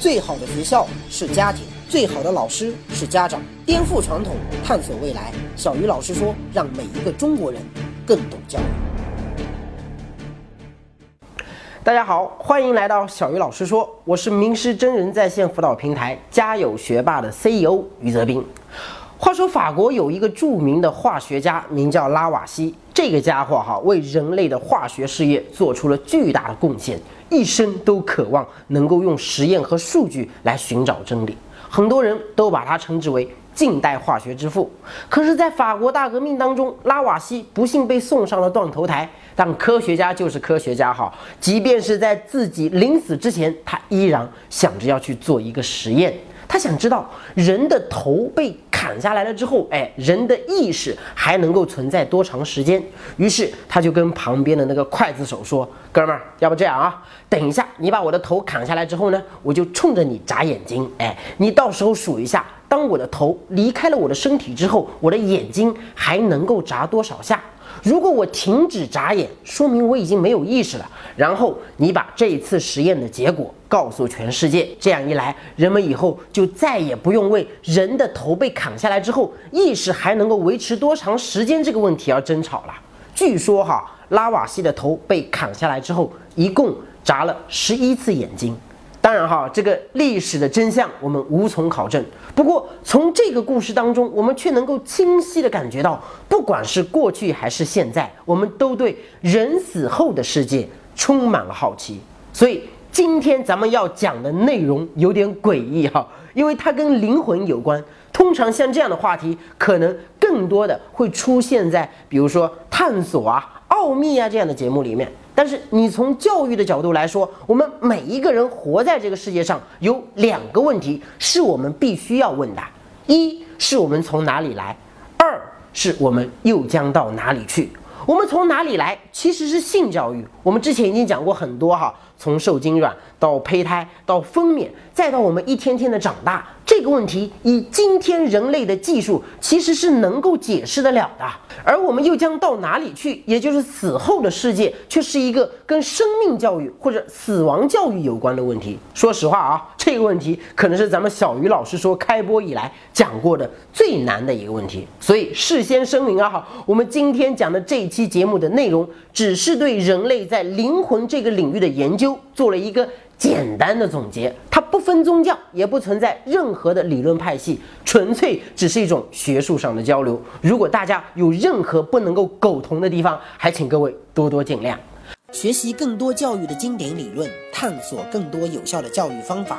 最好的学校是家庭，最好的老师是家长。颠覆传统，探索未来。小鱼老师说，让每一个中国人更懂教育。大家好，欢迎来到小鱼老师说，我是名师真人在线辅导平台家有学霸的 CEO 于泽斌。话说法国有一个著名的化学家，名叫拉瓦锡。这个家伙哈，为人类的化学事业做出了巨大的贡献，一生都渴望能够用实验和数据来寻找真理。很多人都把他称之为近代化学之父。可是，在法国大革命当中，拉瓦锡不幸被送上了断头台。但科学家就是科学家哈，即便是在自己临死之前，他依然想着要去做一个实验。他想知道人的头被砍下来了之后，哎，人的意识还能够存在多长时间？于是他就跟旁边的那个刽子手说：“哥们儿，要不这样啊？等一下你把我的头砍下来之后呢，我就冲着你眨眼睛。哎，你到时候数一下，当我的头离开了我的身体之后，我的眼睛还能够眨多少下？”如果我停止眨眼，说明我已经没有意识了。然后你把这一次实验的结果告诉全世界，这样一来，人们以后就再也不用为人的头被砍下来之后意识还能够维持多长时间这个问题而争吵了。据说哈，拉瓦锡的头被砍下来之后，一共眨了十一次眼睛。当然哈，这个历史的真相我们无从考证。不过从这个故事当中，我们却能够清晰的感觉到，不管是过去还是现在，我们都对人死后的世界充满了好奇。所以今天咱们要讲的内容有点诡异哈，因为它跟灵魂有关。通常像这样的话题，可能更多的会出现在比如说探索啊、奥秘啊这样的节目里面。但是你从教育的角度来说，我们每一个人活在这个世界上，有两个问题是我们必须要问的：一是我们从哪里来，二是我们又将到哪里去。我们从哪里来，其实是性教育。我们之前已经讲过很多哈，从受精卵到胚胎到分娩，再到我们一天天的长大。这个问题以今天人类的技术其实是能够解释得了的，而我们又将到哪里去？也就是死后的世界，却是一个跟生命教育或者死亡教育有关的问题。说实话啊，这个问题可能是咱们小鱼老师说开播以来讲过的最难的一个问题。所以事先声明啊，哈，我们今天讲的这一期节目的内容，只是对人类在灵魂这个领域的研究做了一个。简单的总结，它不分宗教，也不存在任何的理论派系，纯粹只是一种学术上的交流。如果大家有任何不能够苟同的地方，还请各位多多见谅。学习更多教育的经典理论，探索更多有效的教育方法。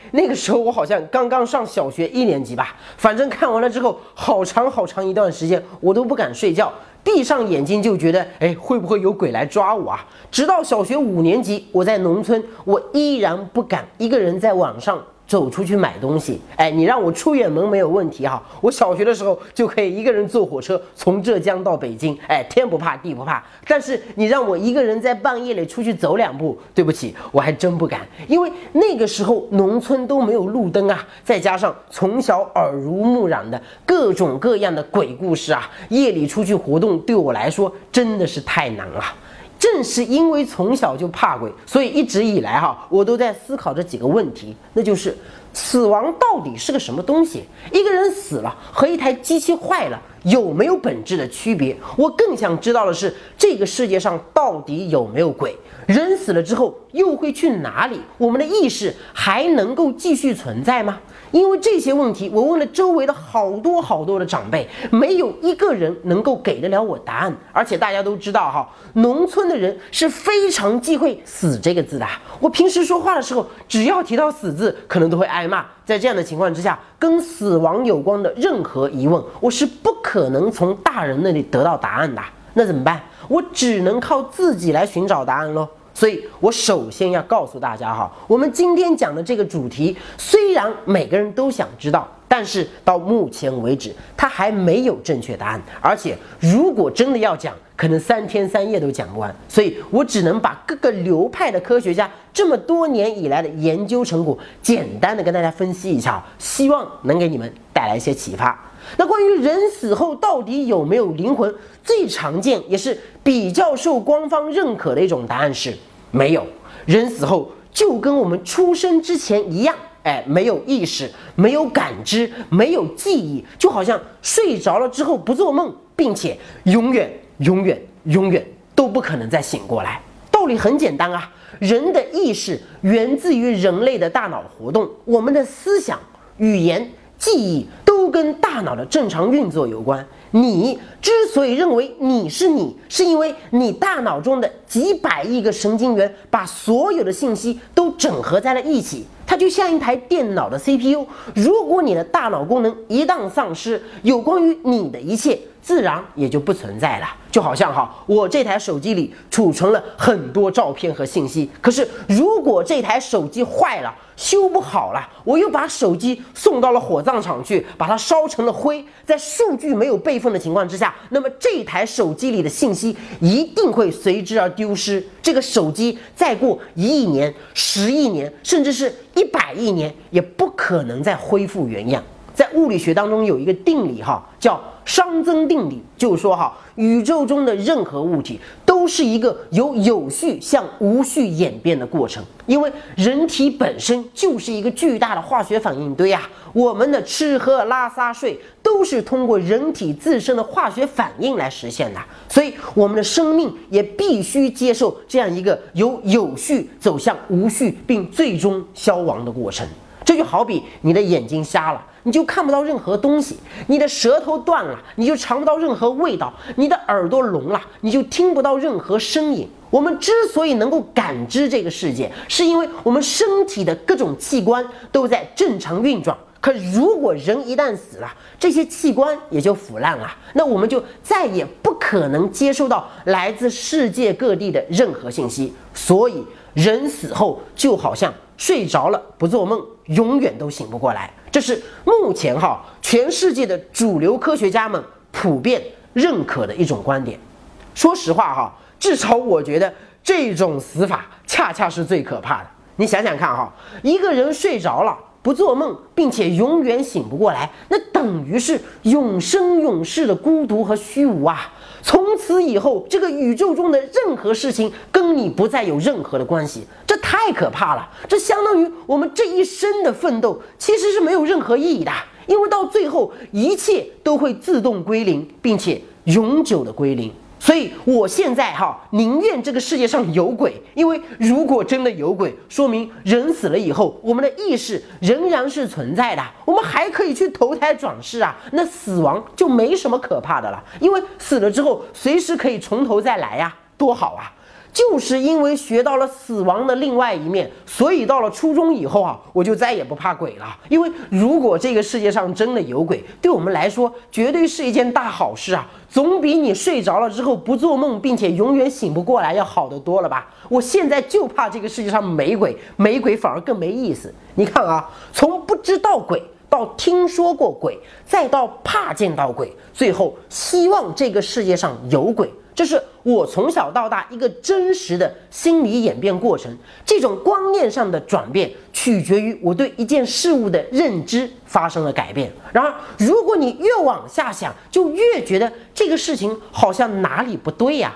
那个时候我好像刚刚上小学一年级吧，反正看完了之后，好长好长一段时间我都不敢睡觉，闭上眼睛就觉得，哎，会不会有鬼来抓我啊？直到小学五年级，我在农村，我依然不敢一个人在网上。走出去买东西，哎，你让我出远门没有问题哈。我小学的时候就可以一个人坐火车从浙江到北京，哎，天不怕地不怕。但是你让我一个人在半夜里出去走两步，对不起，我还真不敢，因为那个时候农村都没有路灯啊，再加上从小耳濡目染的各种各样的鬼故事啊，夜里出去活动对我来说真的是太难了。正是因为从小就怕鬼，所以一直以来哈，我都在思考这几个问题，那就是死亡到底是个什么东西？一个人死了和一台机器坏了有没有本质的区别？我更想知道的是，这个世界上到底有没有鬼？人死了之后又会去哪里？我们的意识还能够继续存在吗？因为这些问题，我问了周围的好多好多的长辈，没有一个人能够给得了我答案。而且大家都知道哈，农村的人是非常忌讳“死”这个字的。我平时说话的时候，只要提到“死”字，可能都会挨骂。在这样的情况之下，跟死亡有关的任何疑问，我是不可能从大人那里得到答案的。那怎么办？我只能靠自己来寻找答案喽。所以我首先要告诉大家哈，我们今天讲的这个主题，虽然每个人都想知道，但是到目前为止，它还没有正确答案。而且如果真的要讲，可能三天三夜都讲不完。所以我只能把各个流派的科学家这么多年以来的研究成果，简单的跟大家分析一下，希望能给你们带来一些启发。那关于人死后到底有没有灵魂，最常见也是比较受官方认可的一种答案是。没有人死后就跟我们出生之前一样，哎，没有意识，没有感知，没有记忆，就好像睡着了之后不做梦，并且永远、永远、永远都不可能再醒过来。道理很简单啊，人的意识源自于人类的大脑活动，我们的思想、语言、记忆都跟大脑的正常运作有关。你之所以认为你是你，是因为你大脑中的几百亿个神经元把所有的信息都整合在了一起，它就像一台电脑的 CPU。如果你的大脑功能一旦丧失，有关于你的一切。自然也就不存在了，就好像哈，我这台手机里储存了很多照片和信息，可是如果这台手机坏了，修不好了，我又把手机送到了火葬场去，把它烧成了灰，在数据没有备份的情况之下，那么这台手机里的信息一定会随之而丢失。这个手机再过一亿年、十亿年，甚至是一百亿年，也不可能再恢复原样。在物理学当中有一个定理哈，叫。熵增定理就是说，哈，宇宙中的任何物体都是一个由有序向无序演变的过程，因为人体本身就是一个巨大的化学反应堆啊，我们的吃喝拉撒睡都是通过人体自身的化学反应来实现的，所以我们的生命也必须接受这样一个由有序走向无序并最终消亡的过程。这就好比你的眼睛瞎了。你就看不到任何东西，你的舌头断了，你就尝不到任何味道；你的耳朵聋了，你就听不到任何声音。我们之所以能够感知这个世界，是因为我们身体的各种器官都在正常运转。可如果人一旦死了，这些器官也就腐烂了，那我们就再也不可能接收到来自世界各地的任何信息。所以，人死后就好像睡着了，不做梦，永远都醒不过来。这是目前哈全世界的主流科学家们普遍认可的一种观点。说实话哈，至少我觉得这种死法恰恰是最可怕的。你想想看哈，一个人睡着了。不做梦，并且永远醒不过来，那等于是永生永世的孤独和虚无啊！从此以后，这个宇宙中的任何事情跟你不再有任何的关系，这太可怕了！这相当于我们这一生的奋斗其实是没有任何意义的，因为到最后一切都会自动归零，并且永久的归零。所以，我现在哈宁愿这个世界上有鬼，因为如果真的有鬼，说明人死了以后，我们的意识仍然是存在的，我们还可以去投胎转世啊，那死亡就没什么可怕的了，因为死了之后随时可以从头再来呀，多好啊！就是因为学到了死亡的另外一面，所以到了初中以后啊，我就再也不怕鬼了。因为如果这个世界上真的有鬼，对我们来说绝对是一件大好事啊，总比你睡着了之后不做梦，并且永远醒不过来要好得多了吧？我现在就怕这个世界上没鬼，没鬼反而更没意思。你看啊，从不知道鬼到听说过鬼，再到怕见到鬼，最后希望这个世界上有鬼。这是我从小到大一个真实的心理演变过程。这种观念上的转变，取决于我对一件事物的认知发生了改变。然而，如果你越往下想，就越觉得这个事情好像哪里不对呀。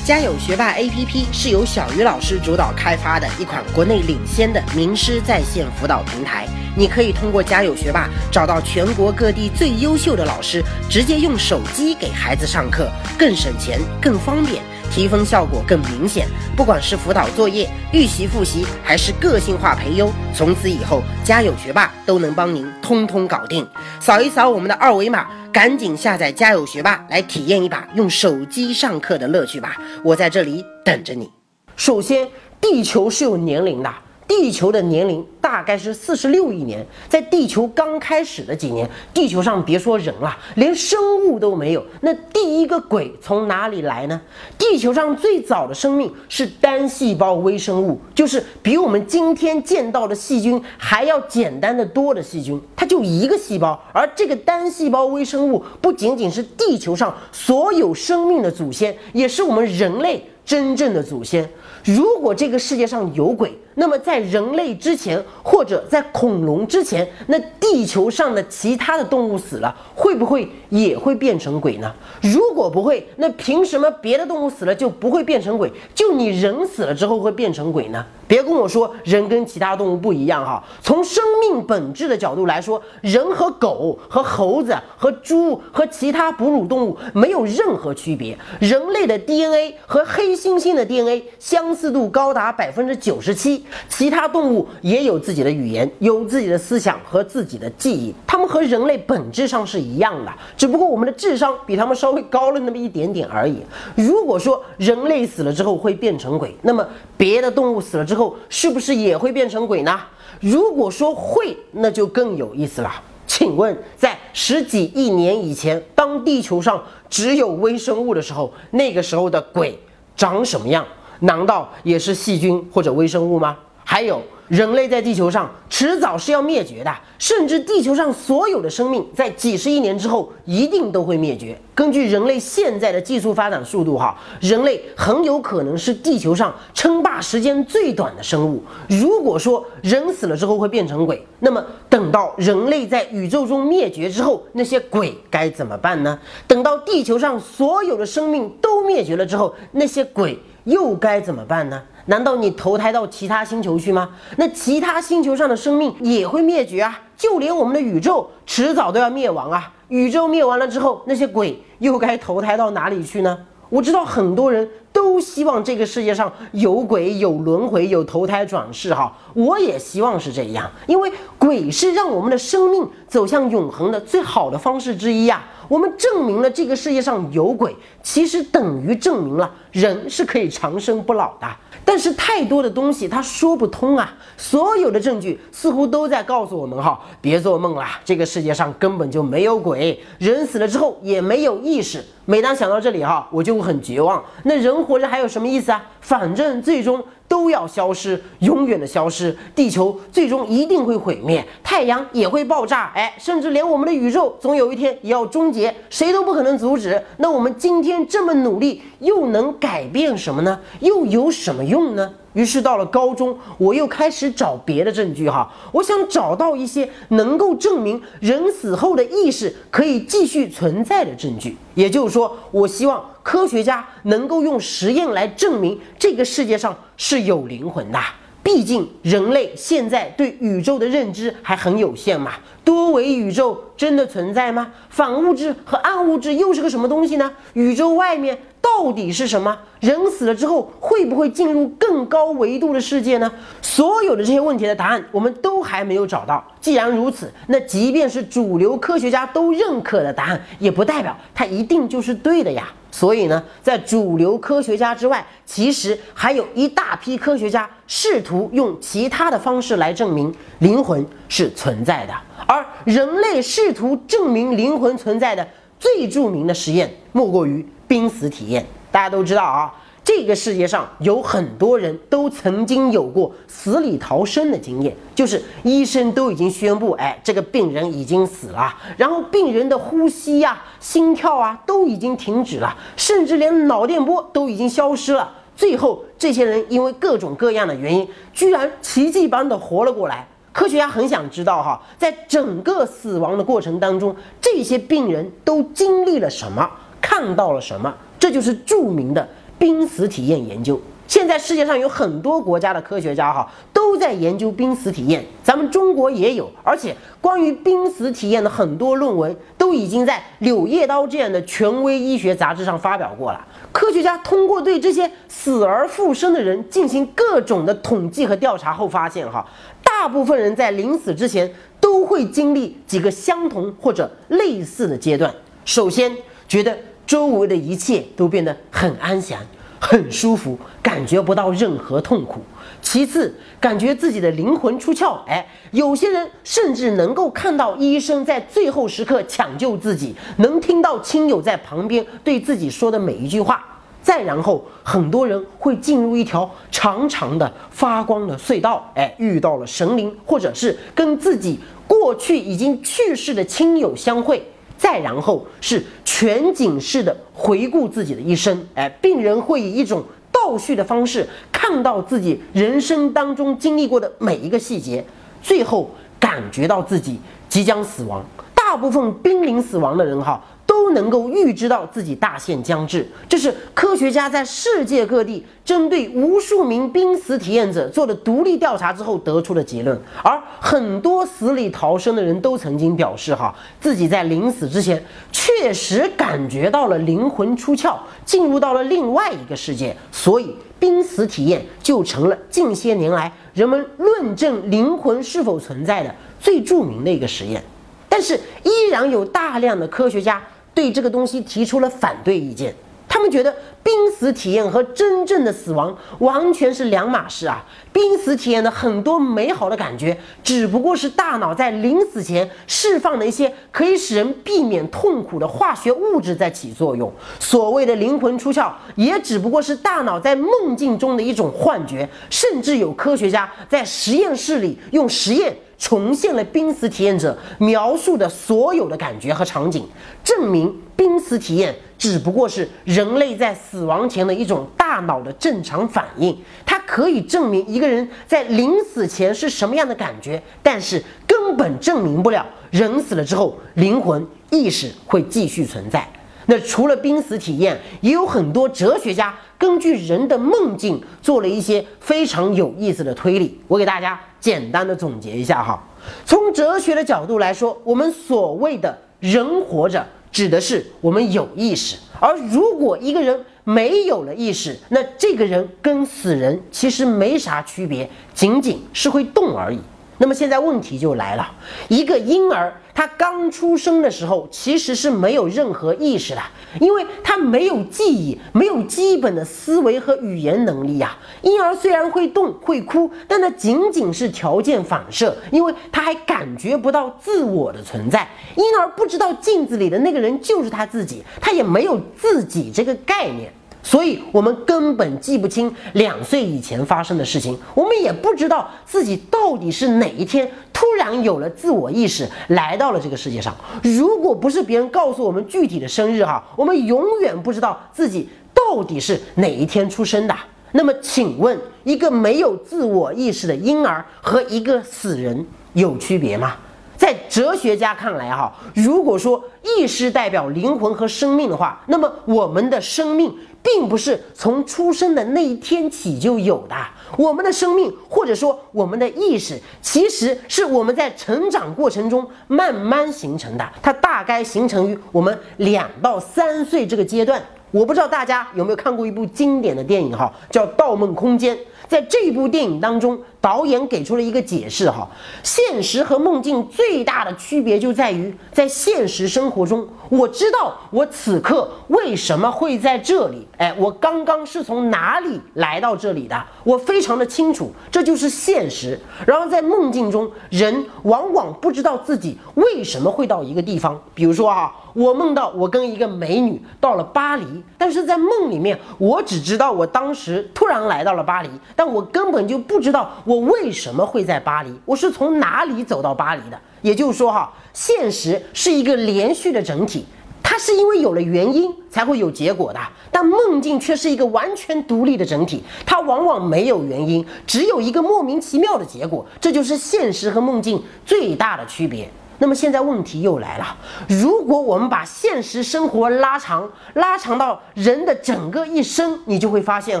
家有学霸 APP 是由小鱼老师主导开发的一款国内领先的名师在线辅导平台。你可以通过家有学霸找到全国各地最优秀的老师，直接用手机给孩子上课，更省钱、更方便，提分效果更明显。不管是辅导作业、预习复习，还是个性化培优，从此以后家有学霸都能帮您通通搞定。扫一扫我们的二维码。赶紧下载家有学霸来体验一把用手机上课的乐趣吧！我在这里等着你。首先，地球是有年龄的，地球的年龄大。概是四十六亿年，在地球刚开始的几年，地球上别说人了，连生物都没有。那第一个鬼从哪里来呢？地球上最早的生命是单细胞微生物，就是比我们今天见到的细菌还要简单的多的细菌，它就一个细胞。而这个单细胞微生物不仅仅是地球上所有生命的祖先，也是我们人类真正的祖先。如果这个世界上有鬼，那么在人类之前，或者在恐龙之前，那地球上的其他的动物死了，会不会也会变成鬼呢？如果不会，那凭什么别的动物死了就不会变成鬼，就你人死了之后会变成鬼呢？别跟我说人跟其他动物不一样哈，从生命本质的角度来说，人和狗、和猴子、和猪和其他哺乳动物没有任何区别。人类的 DNA 和黑猩猩的 DNA 相似度高达百分之九十七，其他动物也有自己的语言、有自己的思想和自己的记忆，它们和人类本质上是一样的，只不过我们的智商比它们稍微高了那么一点点而已。如果说人类死了之后会变成鬼，那么别的动物死了之后是不是也会变成鬼呢？如果说会，那就更有意思了。请问，在十几亿年以前，当地球上只有微生物的时候，那个时候的鬼长什么样？难道也是细菌或者微生物吗？还有，人类在地球上迟早是要灭绝的，甚至地球上所有的生命在几十亿年之后一定都会灭绝。根据人类现在的技术发展速度，哈，人类很有可能是地球上称霸时间最短的生物。如果说人死了之后会变成鬼，那么等到人类在宇宙中灭绝之后，那些鬼该怎么办呢？等到地球上所有的生命都灭绝了之后，那些鬼又该怎么办呢？难道你投胎到其他星球去吗？那其他星球上的生命也会灭绝啊！就连我们的宇宙迟早都要灭亡啊！宇宙灭完了之后，那些鬼又该投胎到哪里去呢？我知道很多人都希望这个世界上有鬼、有轮回、有投胎转世哈，我也希望是这样，因为鬼是让我们的生命走向永恒的最好的方式之一呀。我们证明了这个世界上有鬼，其实等于证明了人是可以长生不老的。但是太多的东西它说不通啊！所有的证据似乎都在告诉我们哈，别做梦啦，这个世界上根本就没有鬼，人死了之后也没有意识。每当想到这里哈，我就很绝望。那人活着还有什么意思啊？反正最终。都要消失，永远的消失。地球最终一定会毁灭，太阳也会爆炸，哎，甚至连我们的宇宙总有一天也要终结，谁都不可能阻止。那我们今天这么努力，又能改变什么呢？又有什么用呢？于是到了高中，我又开始找别的证据哈，我想找到一些能够证明人死后的意识可以继续存在的证据。也就是说，我希望科学家能够用实验来证明这个世界上是有灵魂的。毕竟人类现在对宇宙的认知还很有限嘛。多维宇宙真的存在吗？反物质和暗物质又是个什么东西呢？宇宙外面。到底是什么？人死了之后会不会进入更高维度的世界呢？所有的这些问题的答案我们都还没有找到。既然如此，那即便是主流科学家都认可的答案，也不代表它一定就是对的呀。所以呢，在主流科学家之外，其实还有一大批科学家试图用其他的方式来证明灵魂是存在的。而人类试图证明灵魂存在的最著名的实验，莫过于。濒死体验，大家都知道啊，这个世界上有很多人都曾经有过死里逃生的经验，就是医生都已经宣布，哎，这个病人已经死了，然后病人的呼吸呀、心跳啊都已经停止了，甚至连脑电波都已经消失了。最后，这些人因为各种各样的原因，居然奇迹般的活了过来。科学家很想知道哈，在整个死亡的过程当中，这些病人都经历了什么？看到了什么？这就是著名的濒死体验研究。现在世界上有很多国家的科学家哈都在研究濒死体验，咱们中国也有。而且关于濒死体验的很多论文都已经在《柳叶刀》这样的权威医学杂志上发表过了。科学家通过对这些死而复生的人进行各种的统计和调查后发现哈，大部分人在临死之前都会经历几个相同或者类似的阶段。首先觉得。周围的一切都变得很安详，很舒服，感觉不到任何痛苦。其次，感觉自己的灵魂出窍，哎，有些人甚至能够看到医生在最后时刻抢救自己，能听到亲友在旁边对自己说的每一句话。再然后，很多人会进入一条长长的发光的隧道，哎，遇到了神灵，或者是跟自己过去已经去世的亲友相会。再然后是全景式的回顾自己的一生，哎，病人会以一种倒叙的方式看到自己人生当中经历过的每一个细节，最后感觉到自己即将死亡。大部分濒临死亡的人，哈。都能够预知到自己大限将至，这是科学家在世界各地针对无数名濒死体验者做了独立调查之后得出的结论。而很多死里逃生的人都曾经表示，哈，自己在临死之前确实感觉到了灵魂出窍，进入到了另外一个世界。所以，濒死体验就成了近些年来人们论证灵魂是否存在的最著名的一个实验。但是，依然有大量的科学家。对这个东西提出了反对意见，他们觉得濒死体验和真正的死亡完全是两码事啊！濒死体验的很多美好的感觉，只不过是大脑在临死前释放的一些可以使人避免痛苦的化学物质在起作用。所谓的灵魂出窍，也只不过是大脑在梦境中的一种幻觉。甚至有科学家在实验室里用实验。重现了濒死体验者描述的所有的感觉和场景，证明濒死体验只不过是人类在死亡前的一种大脑的正常反应。它可以证明一个人在临死前是什么样的感觉，但是根本证明不了人死了之后灵魂意识会继续存在。那除了濒死体验，也有很多哲学家根据人的梦境做了一些非常有意思的推理。我给大家简单的总结一下哈。从哲学的角度来说，我们所谓的人活着，指的是我们有意识；而如果一个人没有了意识，那这个人跟死人其实没啥区别，仅仅是会动而已。那么现在问题就来了，一个婴儿他刚出生的时候其实是没有任何意识的，因为他没有记忆，没有基本的思维和语言能力呀。婴儿虽然会动会哭，但那仅仅是条件反射，因为他还感觉不到自我的存在。婴儿不知道镜子里的那个人就是他自己，他也没有自己这个概念。所以，我们根本记不清两岁以前发生的事情，我们也不知道自己到底是哪一天突然有了自我意识，来到了这个世界上。如果不是别人告诉我们具体的生日哈，我们永远不知道自己到底是哪一天出生的。那么，请问，一个没有自我意识的婴儿和一个死人有区别吗？在哲学家看来，哈，如果说意识代表灵魂和生命的话，那么我们的生命并不是从出生的那一天起就有的。我们的生命或者说我们的意识，其实是我们在成长过程中慢慢形成的。它大概形成于我们两到三岁这个阶段。我不知道大家有没有看过一部经典的电影，哈，叫《盗梦空间》。在这部电影当中，导演给出了一个解释哈，现实和梦境最大的区别就在于，在现实生活中，我知道我此刻为什么会在这里，哎，我刚刚是从哪里来到这里的，我非常的清楚，这就是现实。然后在梦境中，人往往不知道自己为什么会到一个地方，比如说哈。我梦到我跟一个美女到了巴黎，但是在梦里面，我只知道我当时突然来到了巴黎，但我根本就不知道我为什么会在巴黎，我是从哪里走到巴黎的。也就是说，哈，现实是一个连续的整体，它是因为有了原因才会有结果的，但梦境却是一个完全独立的整体，它往往没有原因，只有一个莫名其妙的结果，这就是现实和梦境最大的区别。那么现在问题又来了，如果我们把现实生活拉长，拉长到人的整个一生，你就会发现，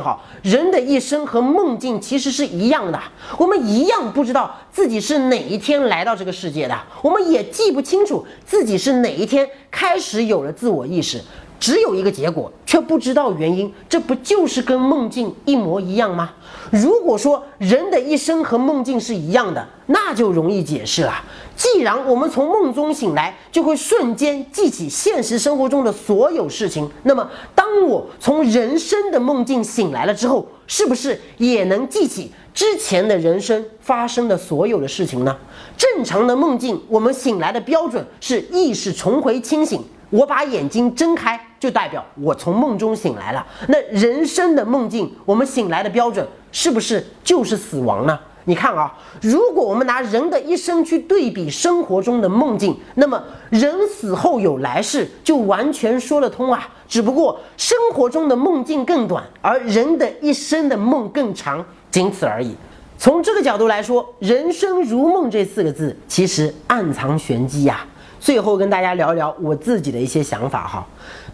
哈，人的一生和梦境其实是一样的。我们一样不知道自己是哪一天来到这个世界的，我们也记不清楚自己是哪一天开始有了自我意识，只有一个结果。却不知道原因，这不就是跟梦境一模一样吗？如果说人的一生和梦境是一样的，那就容易解释了。既然我们从梦中醒来，就会瞬间记起现实生活中的所有事情，那么当我从人生的梦境醒来了之后，是不是也能记起之前的人生发生的所有的事情呢？正常的梦境，我们醒来的标准是意识重回清醒。我把眼睛睁开，就代表我从梦中醒来了。那人生的梦境，我们醒来的标准是不是就是死亡呢？你看啊，如果我们拿人的一生去对比生活中的梦境，那么人死后有来世，就完全说得通啊。只不过生活中的梦境更短，而人的一生的梦更长，仅此而已。从这个角度来说，“人生如梦”这四个字其实暗藏玄机呀。最后跟大家聊一聊我自己的一些想法哈。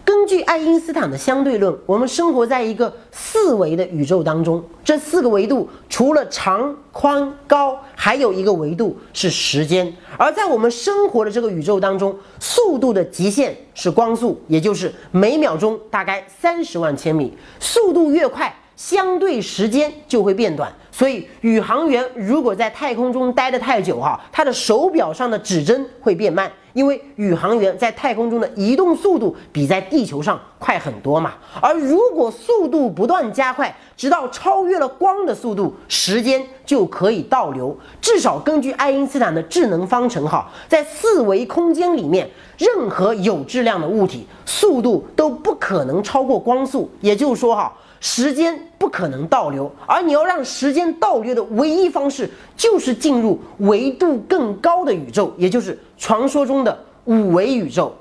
根据爱因斯坦的相对论，我们生活在一个四维的宇宙当中。这四个维度除了长、宽、高，还有一个维度是时间。而在我们生活的这个宇宙当中，速度的极限是光速，也就是每秒钟大概三十万千米。速度越快，相对时间就会变短。所以，宇航员如果在太空中待得太久哈，他的手表上的指针会变慢。因为宇航员在太空中的移动速度比在地球上快很多嘛，而如果速度不断加快，直到超越了光的速度，时间就可以倒流。至少根据爱因斯坦的智能方程，哈，在四维空间里面，任何有质量的物体速度都不可能超过光速。也就是说，哈。时间不可能倒流，而你要让时间倒流的唯一方式，就是进入维度更高的宇宙，也就是传说中的五维宇宙。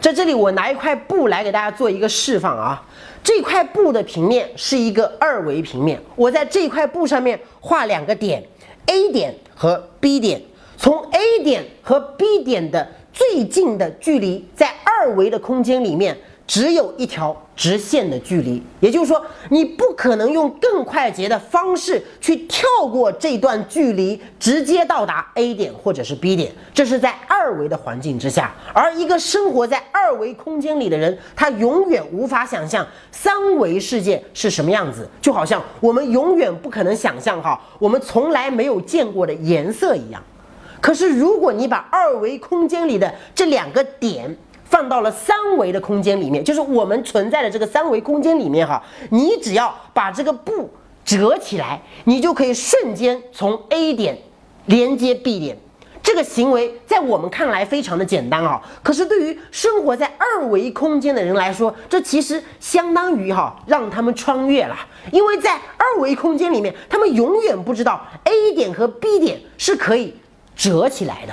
在这里，我拿一块布来给大家做一个示范啊。这块布的平面是一个二维平面，我在这块布上面画两个点，A 点和 B 点。从 A 点和 B 点的最近的距离，在二维的空间里面。只有一条直线的距离，也就是说，你不可能用更快捷的方式去跳过这段距离，直接到达 A 点或者是 B 点。这是在二维的环境之下，而一个生活在二维空间里的人，他永远无法想象三维世界是什么样子。就好像我们永远不可能想象哈，我们从来没有见过的颜色一样。可是，如果你把二维空间里的这两个点，放到了三维的空间里面，就是我们存在的这个三维空间里面哈。你只要把这个布折起来，你就可以瞬间从 A 点连接 B 点。这个行为在我们看来非常的简单啊，可是对于生活在二维空间的人来说，这其实相当于哈让他们穿越了，因为在二维空间里面，他们永远不知道 A 点和 B 点是可以折起来的。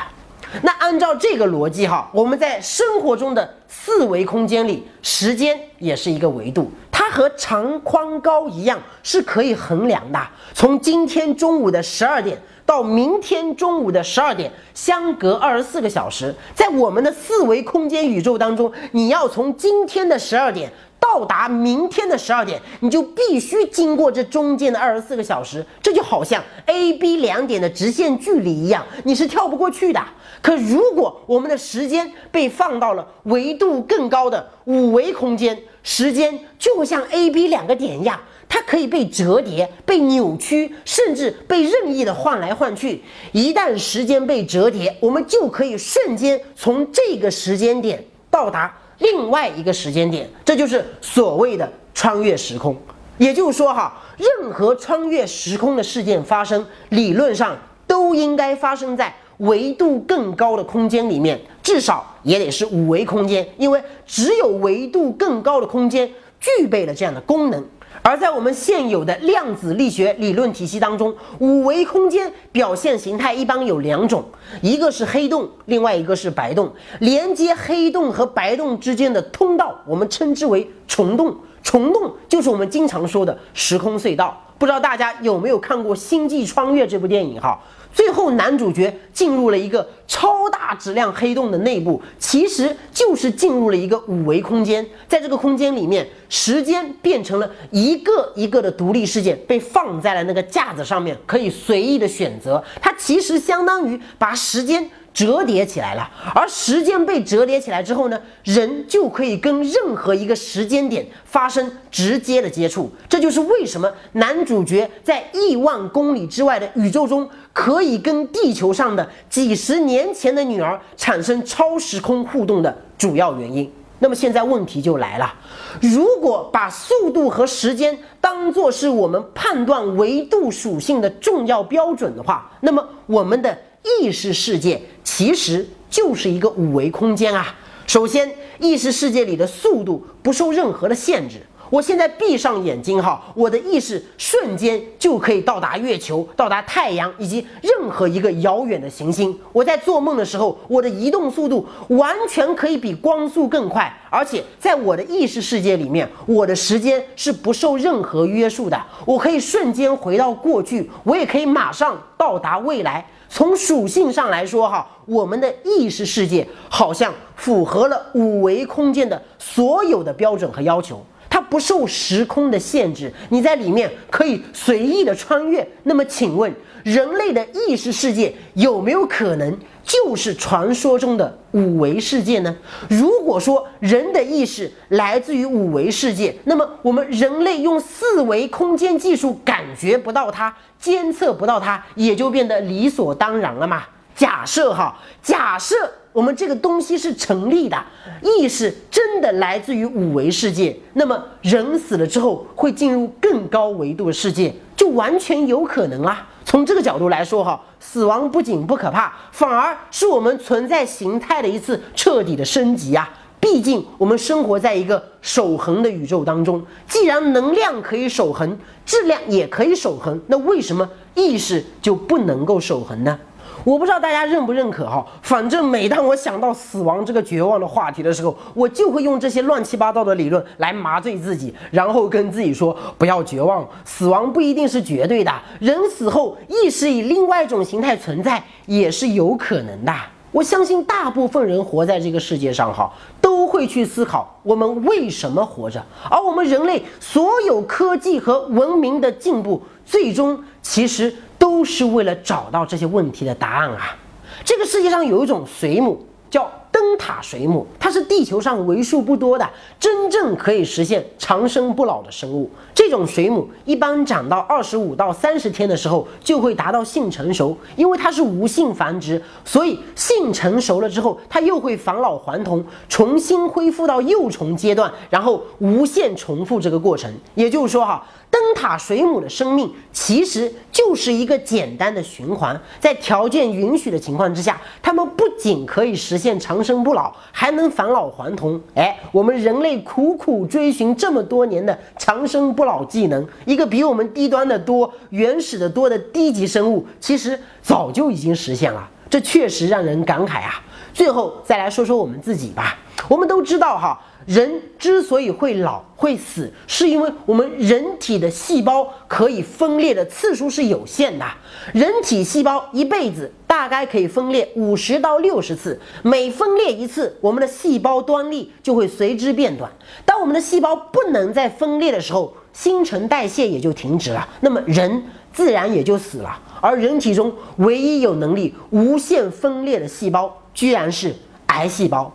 那按照这个逻辑哈，我们在生活中的四维空间里，时间也是一个维度，它和长宽高一样是可以衡量的。从今天中午的十二点到明天中午的十二点，相隔二十四个小时，在我们的四维空间宇宙当中，你要从今天的十二点。到达明天的十二点，你就必须经过这中间的二十四个小时，这就好像 A、B 两点的直线距离一样，你是跳不过去的。可如果我们的时间被放到了维度更高的五维空间，时间就像 A、B 两个点一样，它可以被折叠、被扭曲，甚至被任意的换来换去。一旦时间被折叠，我们就可以瞬间从这个时间点到达。另外一个时间点，这就是所谓的穿越时空。也就是说，哈，任何穿越时空的事件发生，理论上都应该发生在维度更高的空间里面，至少也得是五维空间，因为只有维度更高的空间具备了这样的功能。而在我们现有的量子力学理论体系当中，五维空间表现形态一般有两种，一个是黑洞，另外一个是白洞。连接黑洞和白洞之间的通道，我们称之为虫洞。虫洞就是我们经常说的时空隧道。不知道大家有没有看过《星际穿越》这部电影？哈。最后，男主角进入了一个超大质量黑洞的内部，其实就是进入了一个五维空间。在这个空间里面，时间变成了一个一个的独立事件，被放在了那个架子上面，可以随意的选择。它其实相当于把时间折叠起来了，而时间被折叠起来之后呢，人就可以跟任何一个时间点发生直接的接触。这就是为什么男主角在亿万公里之外的宇宙中可以跟地球上的几十年前的女儿产生超时空互动的主要原因。那么现在问题就来了，如果把速度和时间当作是我们判断维度属性的重要标准的话，那么我们的意识世界其实就是一个五维空间啊。首先，意识世界里的速度不受任何的限制。我现在闭上眼睛哈，我的意识瞬间就可以到达月球、到达太阳以及任何一个遥远的行星。我在做梦的时候，我的移动速度完全可以比光速更快，而且在我的意识世界里面，我的时间是不受任何约束的。我可以瞬间回到过去，我也可以马上到达未来。从属性上来说哈，我们的意识世界好像符合了五维空间的所有的标准和要求。它不受时空的限制，你在里面可以随意的穿越。那么，请问人类的意识世界有没有可能就是传说中的五维世界呢？如果说人的意识来自于五维世界，那么我们人类用四维空间技术感觉不到它，监测不到它，也就变得理所当然了嘛？假设哈，假设。我们这个东西是成立的，意识真的来自于五维世界，那么人死了之后会进入更高维度的世界，就完全有可能啊。从这个角度来说，哈，死亡不仅不可怕，反而是我们存在形态的一次彻底的升级啊。毕竟我们生活在一个守恒的宇宙当中，既然能量可以守恒，质量也可以守恒，那为什么意识就不能够守恒呢？我不知道大家认不认可哈，反正每当我想到死亡这个绝望的话题的时候，我就会用这些乱七八糟的理论来麻醉自己，然后跟自己说不要绝望，死亡不一定是绝对的，人死后意识以另外一种形态存在也是有可能的。我相信大部分人活在这个世界上哈，都会去思考我们为什么活着，而我们人类所有科技和文明的进步，最终其实。都是为了找到这些问题的答案啊！这个世界上有一种水母叫灯塔水母，它是地球上为数不多的真正可以实现长生不老的生物。这种水母一般长到二十五到三十天的时候就会达到性成熟，因为它是无性繁殖，所以性成熟了之后，它又会返老还童，重新恢复到幼虫阶段，然后无限重复这个过程。也就是说，哈。灯塔水母的生命其实就是一个简单的循环，在条件允许的情况之下，它们不仅可以实现长生不老，还能返老还童。哎，我们人类苦苦追寻这么多年的长生不老技能，一个比我们低端的多、原始的多的低级生物，其实早就已经实现了。这确实让人感慨啊！最后再来说说我们自己吧，我们都知道哈。人之所以会老会死，是因为我们人体的细胞可以分裂的次数是有限的。人体细胞一辈子大概可以分裂五十到六十次，每分裂一次，我们的细胞端粒就会随之变短。当我们的细胞不能再分裂的时候，新陈代谢也就停止了，那么人自然也就死了。而人体中唯一有能力无限分裂的细胞，居然是。癌细胞，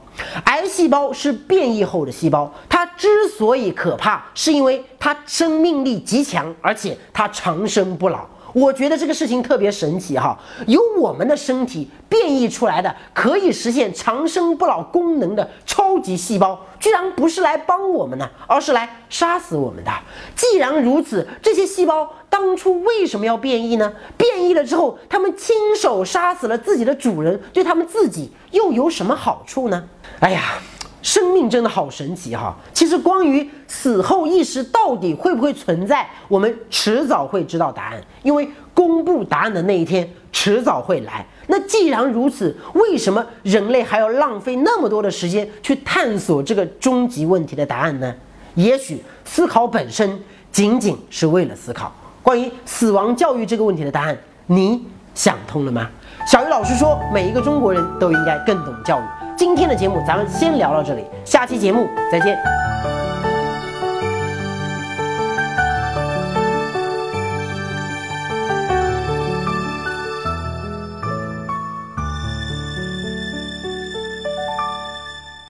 癌细胞是变异后的细胞，它之所以可怕，是因为它生命力极强，而且它长生不老。我觉得这个事情特别神奇哈，由我们的身体变异出来的可以实现长生不老功能的超级细胞，居然不是来帮我们的，而是来杀死我们的。既然如此，这些细胞当初为什么要变异呢？变异了之后，他们亲手杀死了自己的主人，对他们自己又有什么好处呢？哎呀！生命真的好神奇哈！其实关于死后意识到底会不会存在，我们迟早会知道答案，因为公布答案的那一天迟早会来。那既然如此，为什么人类还要浪费那么多的时间去探索这个终极问题的答案呢？也许思考本身仅仅是为了思考。关于死亡教育这个问题的答案，你想通了吗？小鱼老师说，每一个中国人都应该更懂教育。今天的节目咱们先聊到这里，下期节目再见。